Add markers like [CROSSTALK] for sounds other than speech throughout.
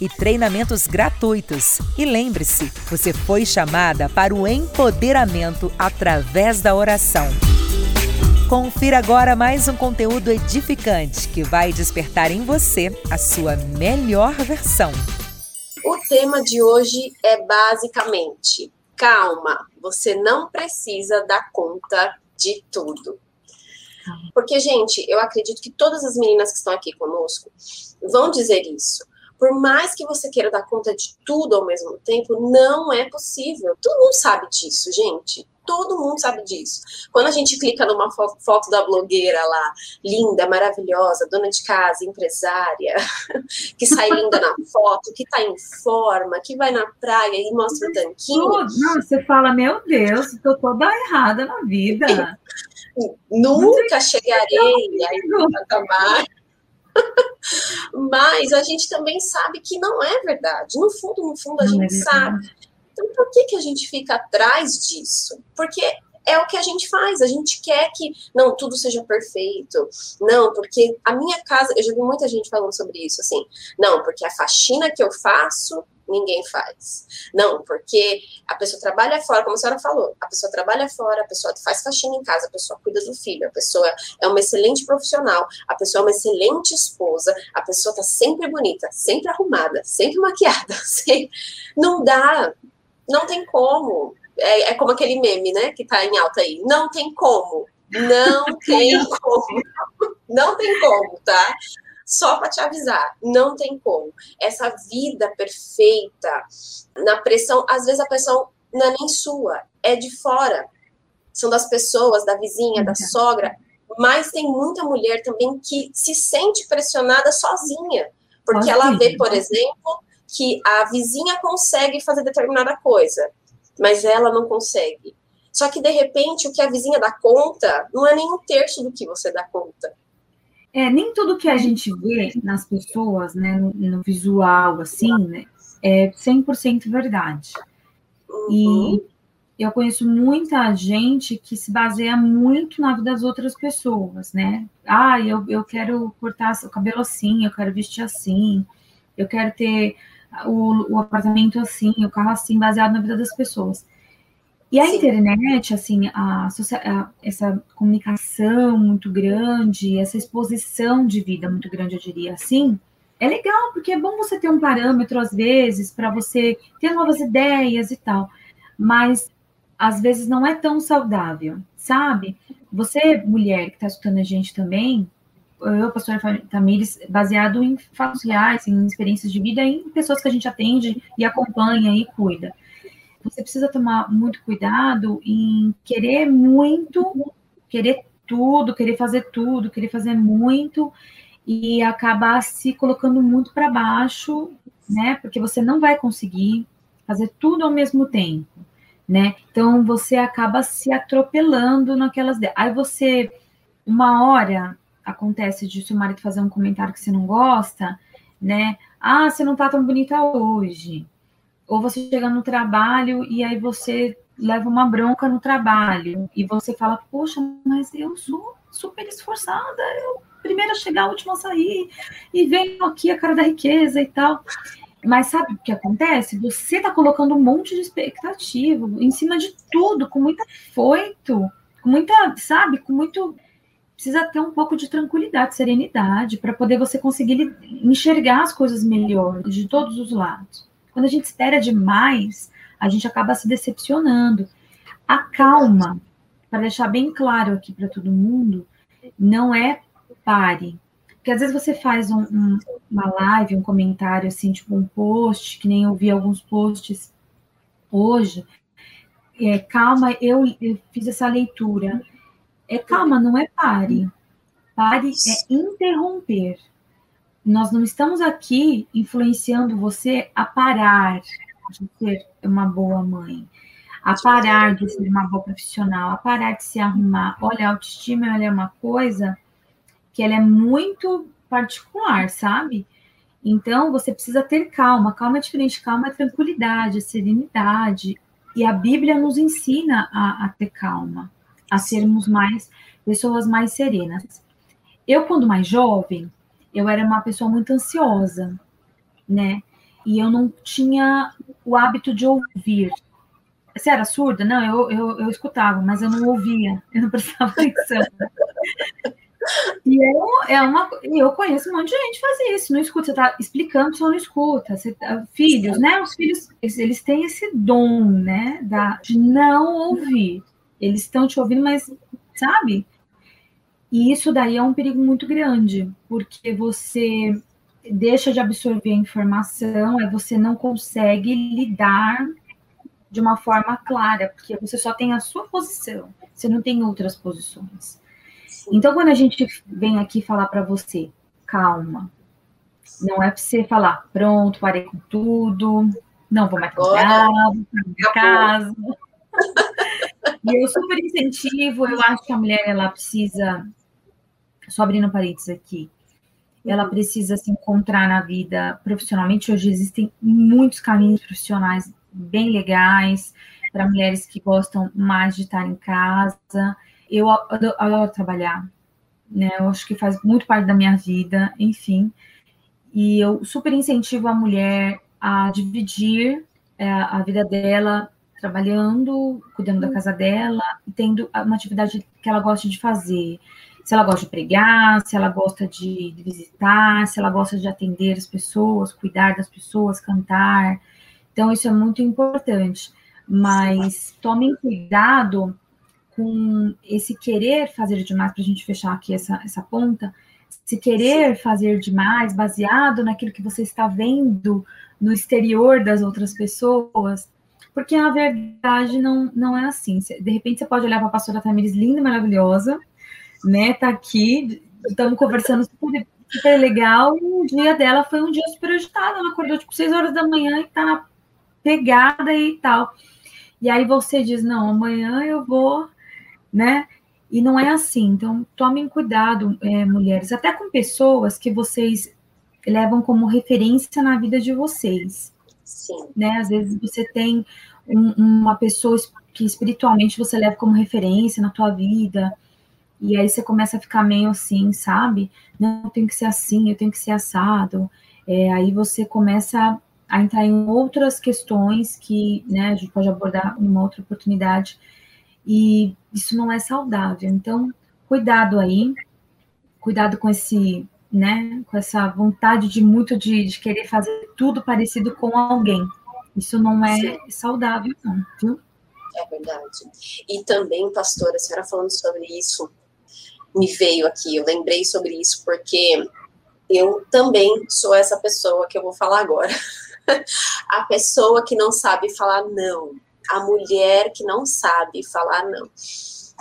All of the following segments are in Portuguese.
e treinamentos gratuitos. E lembre-se, você foi chamada para o empoderamento através da oração. Confira agora mais um conteúdo edificante que vai despertar em você a sua melhor versão. O tema de hoje é basicamente: calma, você não precisa dar conta de tudo. Porque, gente, eu acredito que todas as meninas que estão aqui conosco vão dizer isso. Por mais que você queira dar conta de tudo ao mesmo tempo, não é possível. Todo mundo sabe disso, gente. Todo mundo sabe disso. Quando a gente clica numa foto da blogueira lá, linda, maravilhosa, dona de casa, empresária, [LAUGHS] que sai linda na foto, que tá em forma, que vai na praia e mostra o tanquinho. Não, você fala, meu Deus, tô toda errada na vida. [LAUGHS] Nunca chegarei aí no patamar [LAUGHS] Mas a gente também sabe que não é verdade. No fundo, no fundo, a não gente é sabe. Então, por que, que a gente fica atrás disso? Porque é o que a gente faz. A gente quer que não tudo seja perfeito. Não, porque a minha casa, eu já vi muita gente falando sobre isso assim. Não, porque a faxina que eu faço ninguém faz. Não, porque a pessoa trabalha fora, como a senhora falou, a pessoa trabalha fora, a pessoa faz faxina em casa, a pessoa cuida do filho, a pessoa é uma excelente profissional, a pessoa é uma excelente esposa, a pessoa tá sempre bonita, sempre arrumada, sempre maquiada, [LAUGHS] sempre... não dá, não tem como. É, é como aquele meme, né, que tá em alta aí. Não tem como. Não [LAUGHS] tem como. Não tem como, tá? Só para te avisar, não tem como. Essa vida perfeita, na pressão, às vezes a pressão não é nem sua, é de fora. São das pessoas, da vizinha, da sogra. Mas tem muita mulher também que se sente pressionada sozinha. Porque ela vê, por exemplo, que a vizinha consegue fazer determinada coisa, mas ela não consegue. Só que, de repente, o que a vizinha dá conta não é nem um terço do que você dá conta. É, nem tudo que a gente vê nas pessoas, né, no, no visual, assim, né, é 100% verdade. Uhum. E eu conheço muita gente que se baseia muito na vida das outras pessoas, né? Ah, eu, eu quero cortar o cabelo assim, eu quero vestir assim, eu quero ter o, o apartamento assim, o carro assim, baseado na vida das pessoas. E a Sim. internet, assim, a, a, essa comunicação muito grande, essa exposição de vida muito grande, eu diria assim, é legal, porque é bom você ter um parâmetro, às vezes, para você ter novas ideias e tal. Mas, às vezes, não é tão saudável, sabe? Você, mulher, que está escutando a gente também, eu, pastora Tamires, baseado em fatos reais, em experiências de vida, em pessoas que a gente atende e acompanha e cuida você precisa tomar muito cuidado em querer muito, querer tudo, querer fazer tudo, querer fazer muito e acabar se colocando muito para baixo, né? Porque você não vai conseguir fazer tudo ao mesmo tempo, né? Então você acaba se atropelando naquelas. Aí você, uma hora acontece de seu marido fazer um comentário que você não gosta, né? Ah, você não tá tão bonita hoje ou você chega no trabalho e aí você leva uma bronca no trabalho e você fala, poxa, mas eu sou super esforçada, eu primeiro a chegar, a última a sair, e venho aqui a cara da riqueza e tal. Mas sabe o que acontece? Você está colocando um monte de expectativa em cima de tudo, com muita foito, com muita, sabe, com muito. Precisa ter um pouco de tranquilidade, serenidade, para poder você conseguir enxergar as coisas melhor, de todos os lados. Quando a gente espera demais, a gente acaba se decepcionando. A calma, para deixar bem claro aqui para todo mundo, não é pare. Porque às vezes você faz um, um, uma live, um comentário assim, tipo um post, que nem eu vi alguns posts hoje. É, calma, eu, eu fiz essa leitura. É calma, não é pare. Pare é interromper. Nós não estamos aqui influenciando você a parar de ser uma boa mãe, a parar de ser uma boa profissional, a parar de se arrumar. Olha, a autoestima é uma coisa que ela é muito particular, sabe? Então, você precisa ter calma. Calma é diferente. Calma é tranquilidade, é serenidade. E a Bíblia nos ensina a, a ter calma, a sermos mais pessoas mais serenas. Eu, quando mais jovem, eu era uma pessoa muito ansiosa, né? E eu não tinha o hábito de ouvir. Você era surda? Não, eu, eu, eu escutava, mas eu não ouvia, [LAUGHS] eu não prestava atenção. E eu, é uma, eu conheço um monte de gente que faz isso, não escuta, você está explicando, só não escuta. Você, tá, filhos, né? Os filhos, eles têm esse dom, né? Da, de não ouvir. Eles estão te ouvindo, mas, sabe? E isso daí é um perigo muito grande, porque você deixa de absorver a informação, é você não consegue lidar de uma forma clara, porque você só tem a sua posição, você não tem outras posições. Então, quando a gente vem aqui falar para você, calma, não é para você falar, pronto, parei com tudo, não vou mais trabalhar, vou para casa. [LAUGHS] e eu super incentivo, eu acho que a mulher ela precisa, só abrindo parênteses aqui, ela precisa se encontrar na vida profissionalmente. Hoje existem muitos caminhos profissionais bem legais para mulheres que gostam mais de estar em casa eu adoro, adoro trabalhar, né? Eu acho que faz muito parte da minha vida, enfim. E eu super incentivo a mulher a dividir é, a vida dela trabalhando, cuidando da casa dela, tendo uma atividade que ela gosta de fazer. Se ela gosta de pregar, se ela gosta de, visitar, se ela gosta de atender as pessoas, cuidar das pessoas, cantar. Então, isso é muito importante. Mas tomem cuidado com esse querer fazer demais, para a gente fechar aqui essa, essa ponta, se querer fazer demais, baseado naquilo que você está vendo no exterior das outras pessoas, porque na verdade não, não é assim. De repente você pode olhar para a pastora Tamires linda, maravilhosa, né? Tá aqui, estamos conversando super, super legal, e o dia dela foi um dia super agitado. Ela acordou tipo 6 horas da manhã e tá na pegada e tal. E aí você diz: não, amanhã eu vou né? E não é assim. Então, tomem cuidado, é, mulheres, até com pessoas que vocês levam como referência na vida de vocês. Sim. Né? Às vezes você tem um, uma pessoa que espiritualmente você leva como referência na tua vida, e aí você começa a ficar meio assim, sabe? Não, eu tenho que ser assim, eu tenho que ser assado. É, aí você começa a entrar em outras questões que né, a gente pode abordar em uma outra oportunidade e isso não é saudável. Então, cuidado aí, cuidado com esse, né, com essa vontade de muito de, de querer fazer tudo parecido com alguém. Isso não é Sim. saudável, não, viu? É verdade. E também, pastora, a senhora falando sobre isso, me veio aqui, eu lembrei sobre isso, porque eu também sou essa pessoa que eu vou falar agora. [LAUGHS] a pessoa que não sabe falar não a mulher que não sabe falar não,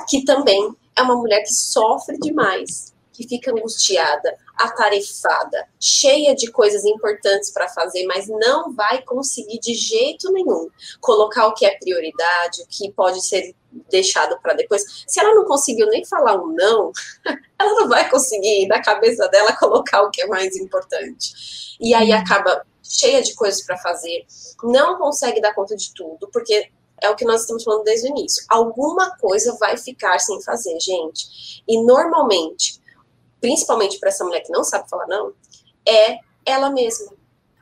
que também é uma mulher que sofre demais, que fica angustiada, atarefada, cheia de coisas importantes para fazer, mas não vai conseguir de jeito nenhum colocar o que é prioridade, o que pode ser deixado para depois. Se ela não conseguiu nem falar um não, [LAUGHS] ela não vai conseguir na cabeça dela colocar o que é mais importante. E aí acaba cheia de coisas para fazer, não consegue dar conta de tudo, porque é o que nós estamos falando desde o início. Alguma coisa vai ficar sem fazer, gente. E normalmente, principalmente para essa mulher que não sabe falar não, é ela mesma.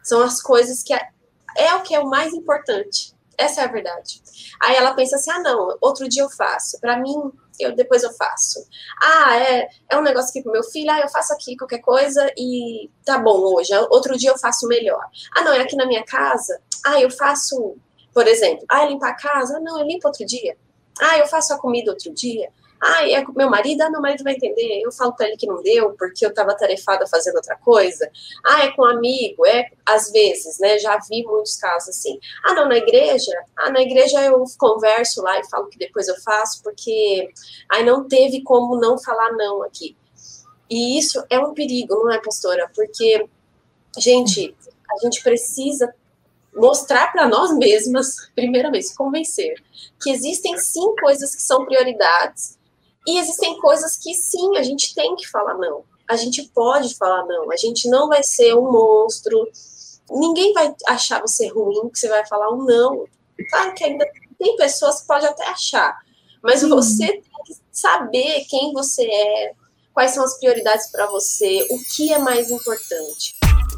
São as coisas que é, é o que é o mais importante. Essa é a verdade. Aí ela pensa assim: ah, não, outro dia eu faço. Para mim, eu, depois eu faço. Ah, é, é um negócio aqui pro meu filho, ah, eu faço aqui qualquer coisa e tá bom hoje. Outro dia eu faço melhor. Ah, não, é aqui na minha casa. Ah, eu faço, por exemplo, ah, limpar a casa. Ah, não, eu limpo outro dia. Ah, eu faço a comida outro dia. Ah, é com meu marido? Ah, meu marido vai entender. Eu falo para ele que não deu, porque eu estava tarefada fazendo outra coisa. Ah, é com amigo? É, às vezes, né? Já vi muitos casos assim. Ah, não, na igreja? Ah, na igreja eu converso lá e falo que depois eu faço, porque aí não teve como não falar não aqui. E isso é um perigo, não é, pastora? Porque, gente, a gente precisa mostrar para nós mesmas, [LAUGHS] primeiramente, convencer que existem sim coisas que são prioridades e existem coisas que sim, a gente tem que falar não. A gente pode falar não. A gente não vai ser um monstro. Ninguém vai achar você ruim que você vai falar um não. Claro que ainda tem pessoas que podem até achar, mas você tem que saber quem você é, quais são as prioridades para você, o que é mais importante.